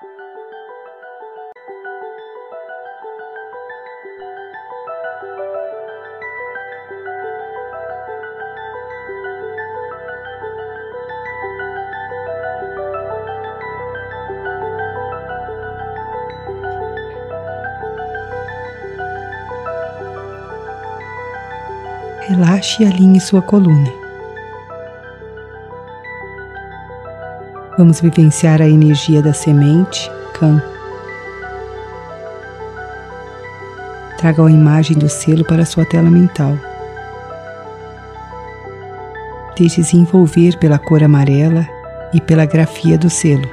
Relaxe e alinhe sua coluna. Vamos vivenciar a energia da semente Kan. Traga a imagem do selo para sua tela mental. Deixe-se envolver pela cor amarela e pela grafia do selo.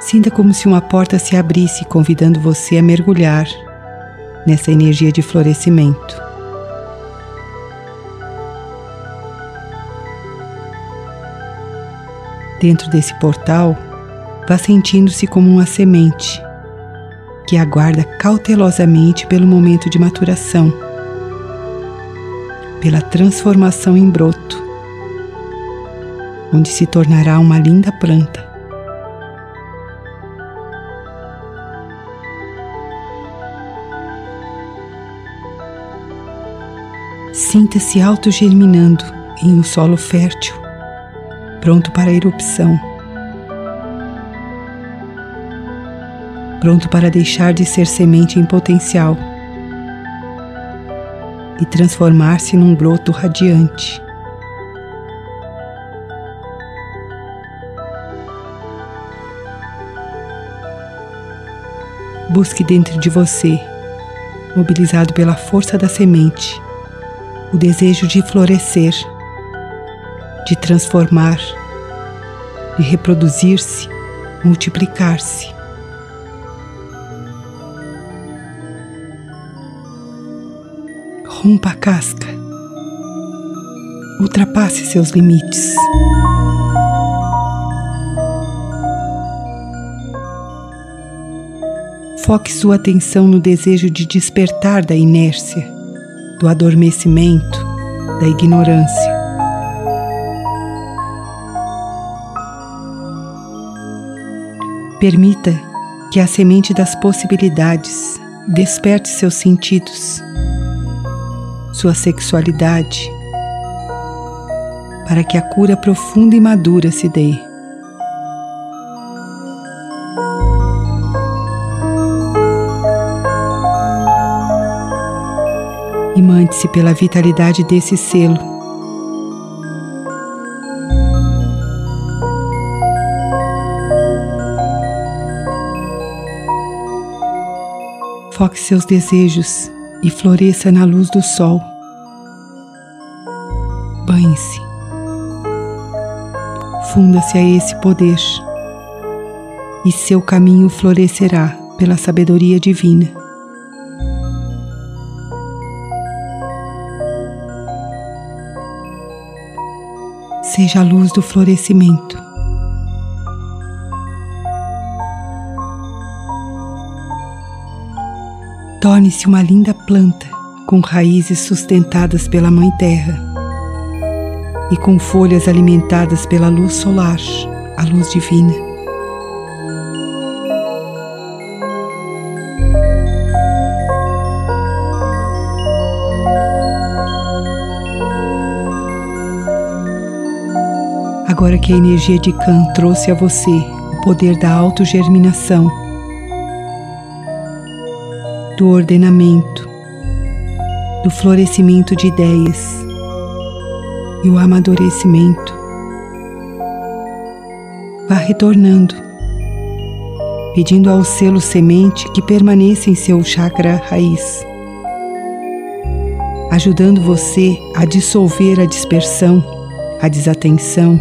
Sinta como se uma porta se abrisse, convidando você a mergulhar nessa energia de florescimento. Dentro desse portal, vá sentindo-se como uma semente que aguarda cautelosamente pelo momento de maturação, pela transformação em broto, onde se tornará uma linda planta. Sinta-se autogerminando em um solo fértil, pronto para a erupção, pronto para deixar de ser semente em potencial. E transformar-se num broto radiante. Busque dentro de você, mobilizado pela força da semente, o desejo de florescer, de transformar, de reproduzir-se, multiplicar-se. Rompa a casca, ultrapasse seus limites. Foque sua atenção no desejo de despertar da inércia do adormecimento, da ignorância. Permita que a semente das possibilidades desperte seus sentidos, sua sexualidade, para que a cura profunda e madura se dê. Imante-se pela vitalidade desse selo. Foque seus desejos e floresça na luz do sol. Banhe-se. Funda-se a esse poder e seu caminho florescerá pela sabedoria divina. seja a luz do florescimento. Torne-se uma linda planta com raízes sustentadas pela Mãe Terra e com folhas alimentadas pela luz solar, a luz divina. Agora que a energia de Kan trouxe a você o poder da autogerminação, do ordenamento, do florescimento de ideias e o amadurecimento, vá retornando, pedindo ao selo semente que permaneça em seu chakra raiz, ajudando você a dissolver a dispersão, a desatenção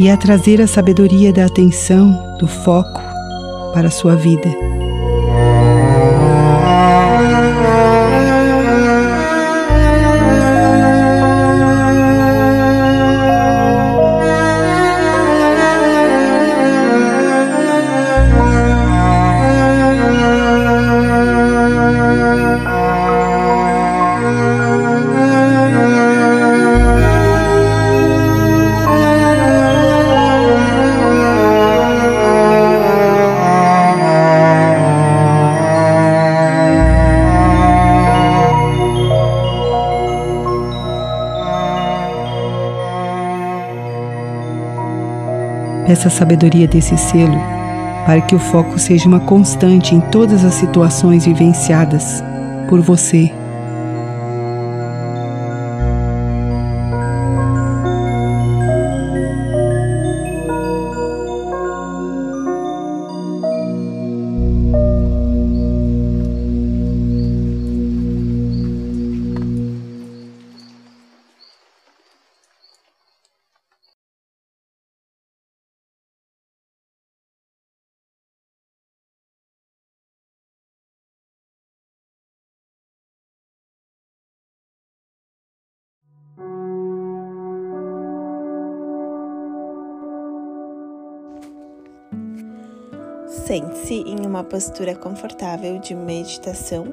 e a trazer a sabedoria da atenção, do foco para a sua vida. Essa sabedoria desse selo para que o foco seja uma constante em todas as situações vivenciadas por você Sente-se em uma postura confortável de meditação.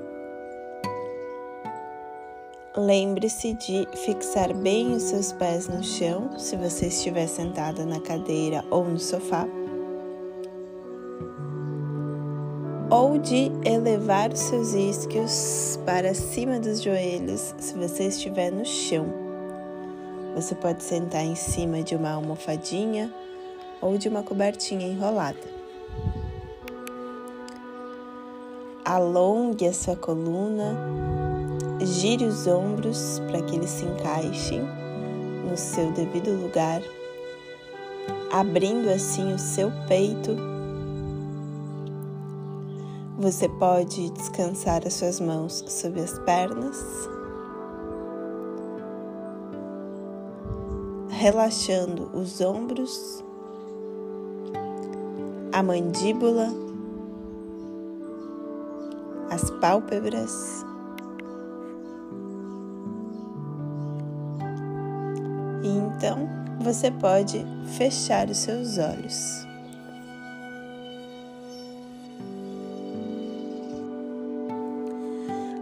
Lembre-se de fixar bem os seus pés no chão, se você estiver sentada na cadeira ou no sofá. Ou de elevar os seus isquios para cima dos joelhos, se você estiver no chão. Você pode sentar em cima de uma almofadinha ou de uma cobertinha enrolada. Alongue a sua coluna, gire os ombros para que eles se encaixem no seu devido lugar, abrindo assim o seu peito. Você pode descansar as suas mãos sobre as pernas, relaxando os ombros, a mandíbula pálpebras. E então você pode fechar os seus olhos.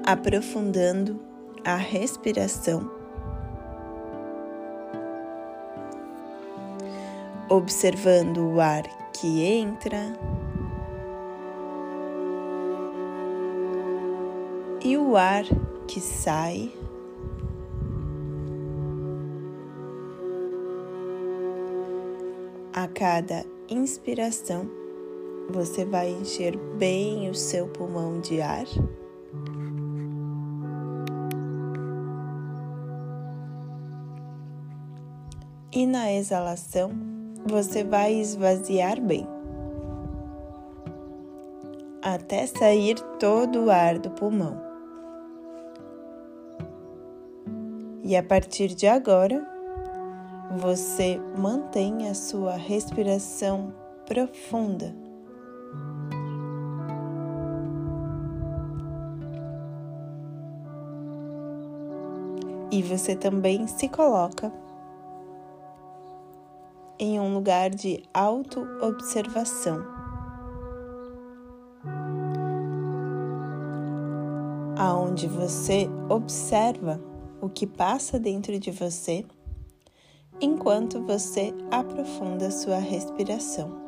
Aprofundando a respiração. Observando o ar que entra o ar que sai. A cada inspiração, você vai encher bem o seu pulmão de ar. E na exalação, você vai esvaziar bem até sair todo o ar do pulmão. E a partir de agora, você mantém a sua respiração profunda. E você também se coloca em um lugar de auto-observação. Aonde você observa o que passa dentro de você enquanto você aprofunda sua respiração.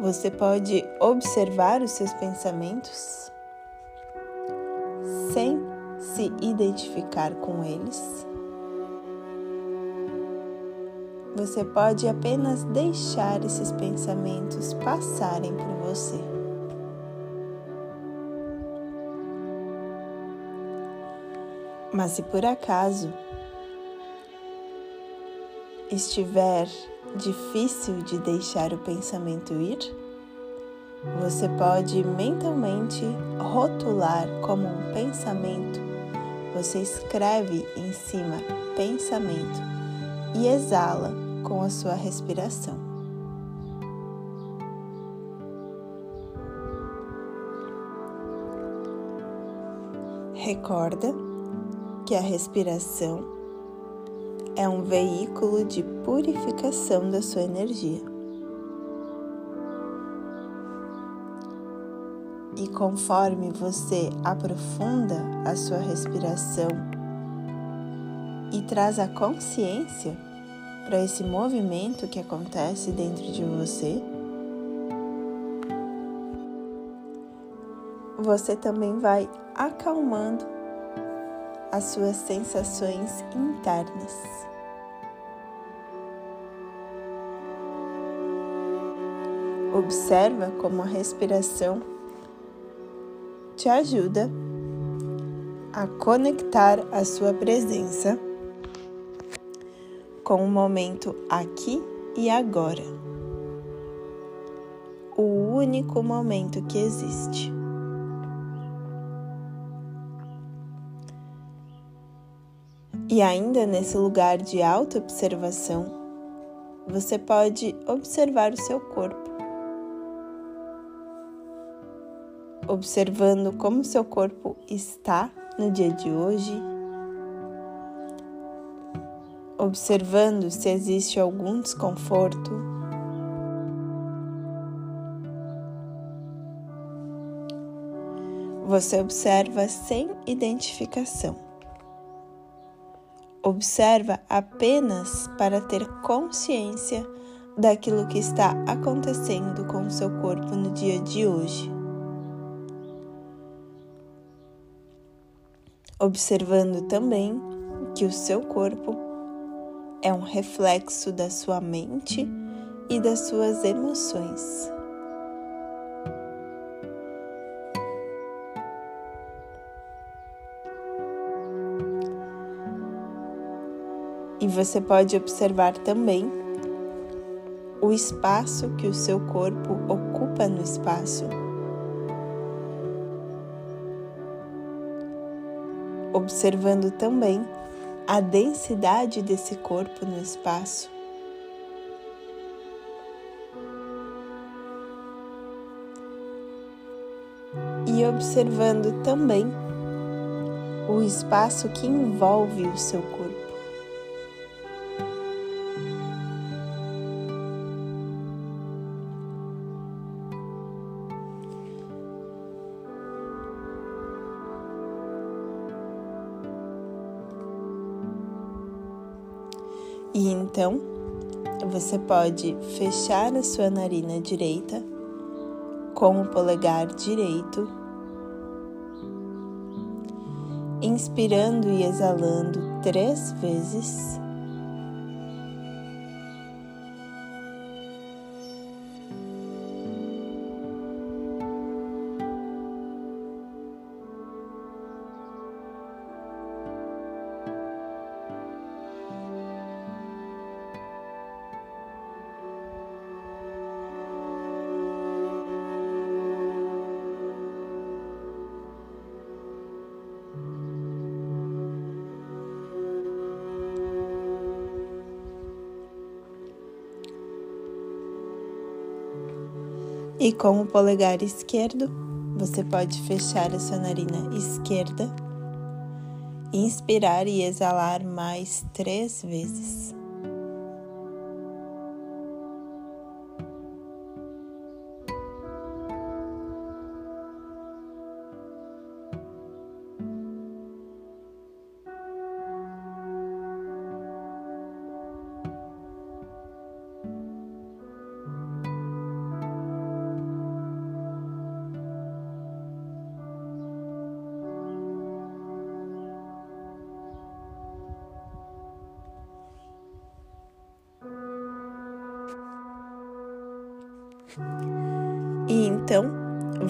Você pode observar os seus pensamentos sem se identificar com eles. Você pode apenas deixar esses pensamentos passarem por você. Mas se por acaso estiver difícil de deixar o pensamento ir, você pode mentalmente rotular como um pensamento. Você escreve em cima pensamento e exala com a sua respiração. Recorda que a respiração é um veículo de purificação da sua energia. E conforme você aprofunda a sua respiração e traz a consciência para esse movimento que acontece dentro de você, você também vai acalmando as suas sensações internas. Observa como a respiração te ajuda a conectar a sua presença com o momento aqui e agora. O único momento que existe. E ainda nesse lugar de auto-observação, você pode observar o seu corpo. Observando como seu corpo está no dia de hoje, observando se existe algum desconforto. Você observa sem identificação. Observa apenas para ter consciência daquilo que está acontecendo com o seu corpo no dia de hoje. Observando também que o seu corpo é um reflexo da sua mente e das suas emoções. E você pode observar também o espaço que o seu corpo ocupa no espaço. Observando também a densidade desse corpo no espaço. E observando também o espaço que envolve o seu corpo. Então você pode fechar a sua narina direita com o polegar direito, inspirando e exalando três vezes. E com o polegar esquerdo, você pode fechar a sua narina esquerda, inspirar e exalar mais três vezes.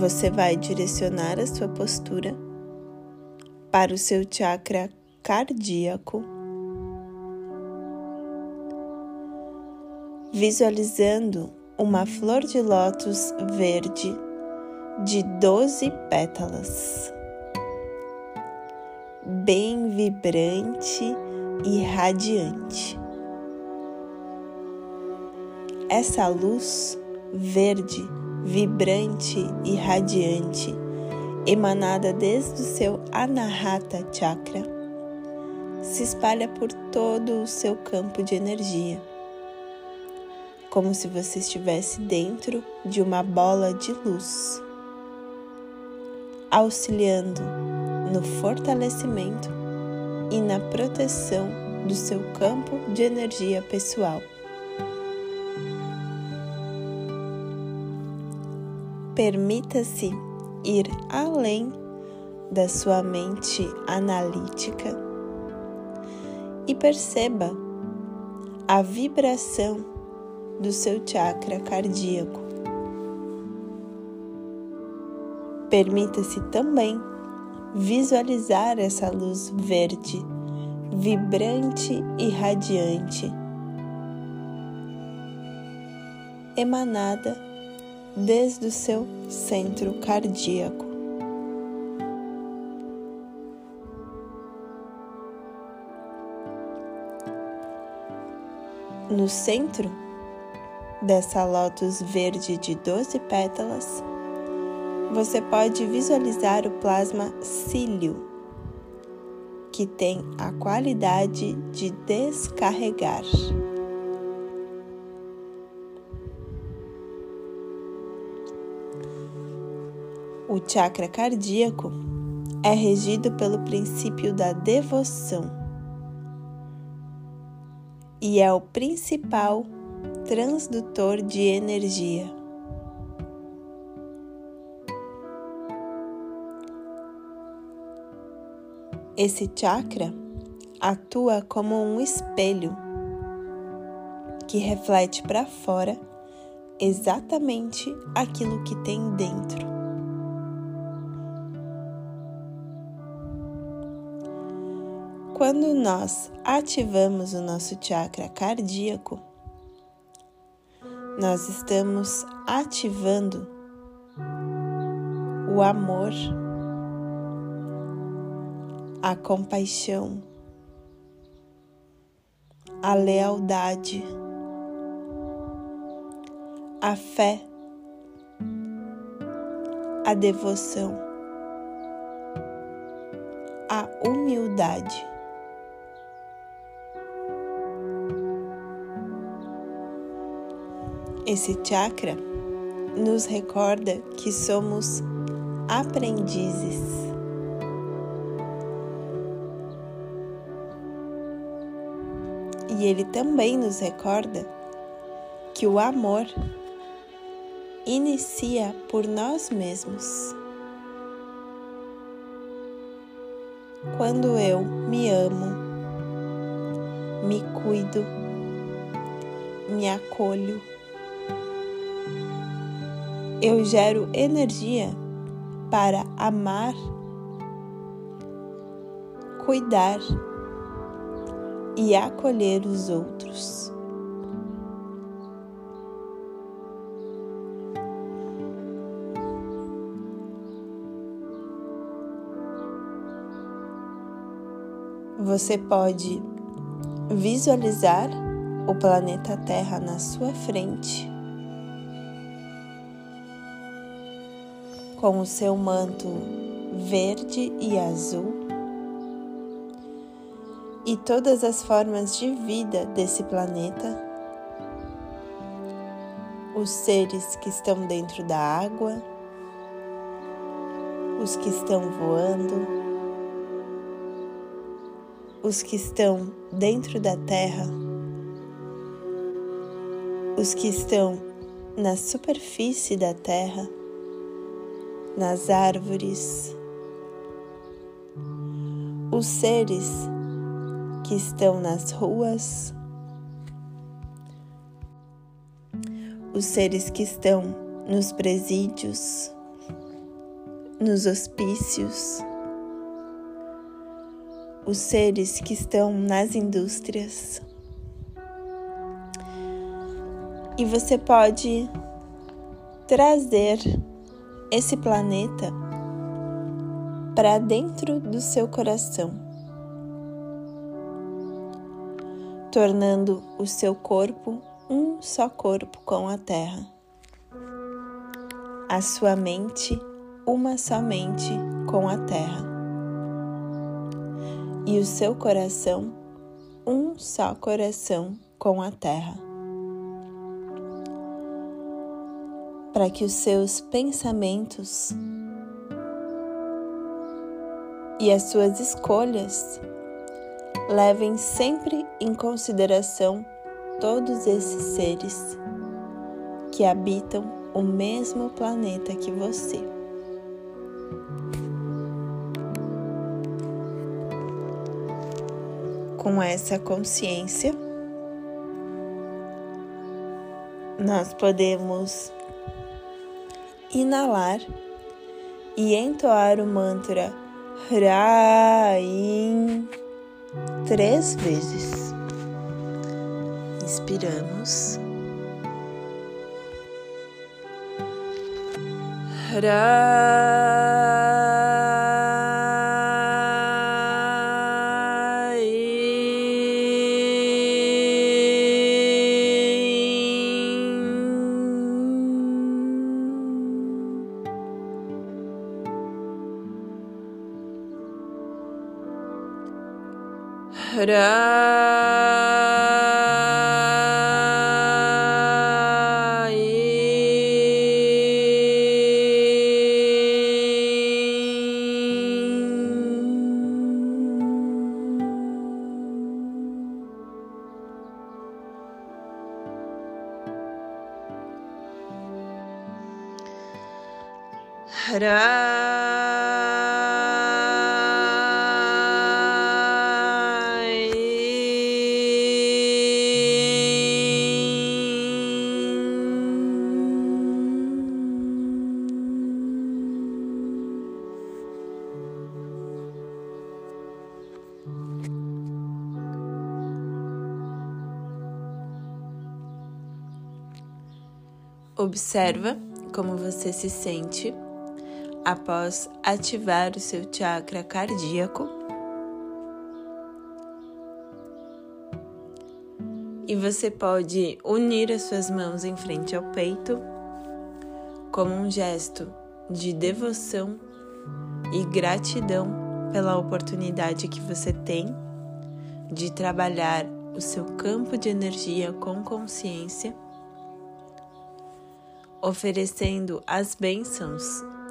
Você vai direcionar a sua postura para o seu chakra cardíaco, visualizando uma flor de lótus verde de 12 pétalas, bem vibrante e radiante. Essa luz verde, vibrante e radiante, emanada desde o seu Anahata Chakra, se espalha por todo o seu campo de energia, como se você estivesse dentro de uma bola de luz, auxiliando no fortalecimento e na proteção do seu campo de energia pessoal. Permita-se ir além da sua mente analítica e perceba a vibração do seu chakra cardíaco. Permita-se também visualizar essa luz verde, vibrante e radiante, emanada desde o seu centro cardíaco. No centro dessa lótus verde de 12 pétalas, você pode visualizar o plasma cílio, que tem a qualidade de descarregar. O chakra cardíaco é regido pelo princípio da devoção e é o principal transdutor de energia. Esse chakra atua como um espelho que reflete para fora exatamente aquilo que tem dentro. Quando nós ativamos o nosso chakra cardíaco, nós estamos ativando o amor a compaixão, a lealdade, a fé, a devoção, a humildade. Esse chakra nos recorda que somos aprendizes. E ele também nos recorda que o amor inicia por nós mesmos. Quando eu me amo, me cuido, me acolho, eu gero energia para amar, cuidar e acolher os outros. Você pode visualizar o planeta Terra na sua frente, com o seu manto verde e azul. E todas as formas de vida desse planeta, os seres que estão dentro da água, os que estão voando, os que estão dentro da terra, os que estão na superfície da terra, nas árvores, os seres que estão nas ruas, os seres que estão nos presídios, nos hospícios, os seres que estão nas indústrias. E você pode trazer esse planeta para dentro do seu coração. tornando o seu corpo um só corpo com a terra, a sua mente uma só mente com a terra, e o seu coração um só coração com a terra. para que os seus pensamentos e as suas escolhas levem sempre em consideração todos esses seres que habitam o mesmo planeta que você. Com essa consciência, nós podemos inalar e entoar o mantra Hraim três vezes. Inspiramos. Hraim. Observa como você se sente após ativar o seu chakra cardíaco. E você pode unir as suas mãos em frente ao peito como um gesto de devoção e gratidão pela oportunidade que você tem de trabalhar o seu campo de energia com consciência oferecendo as bênçãos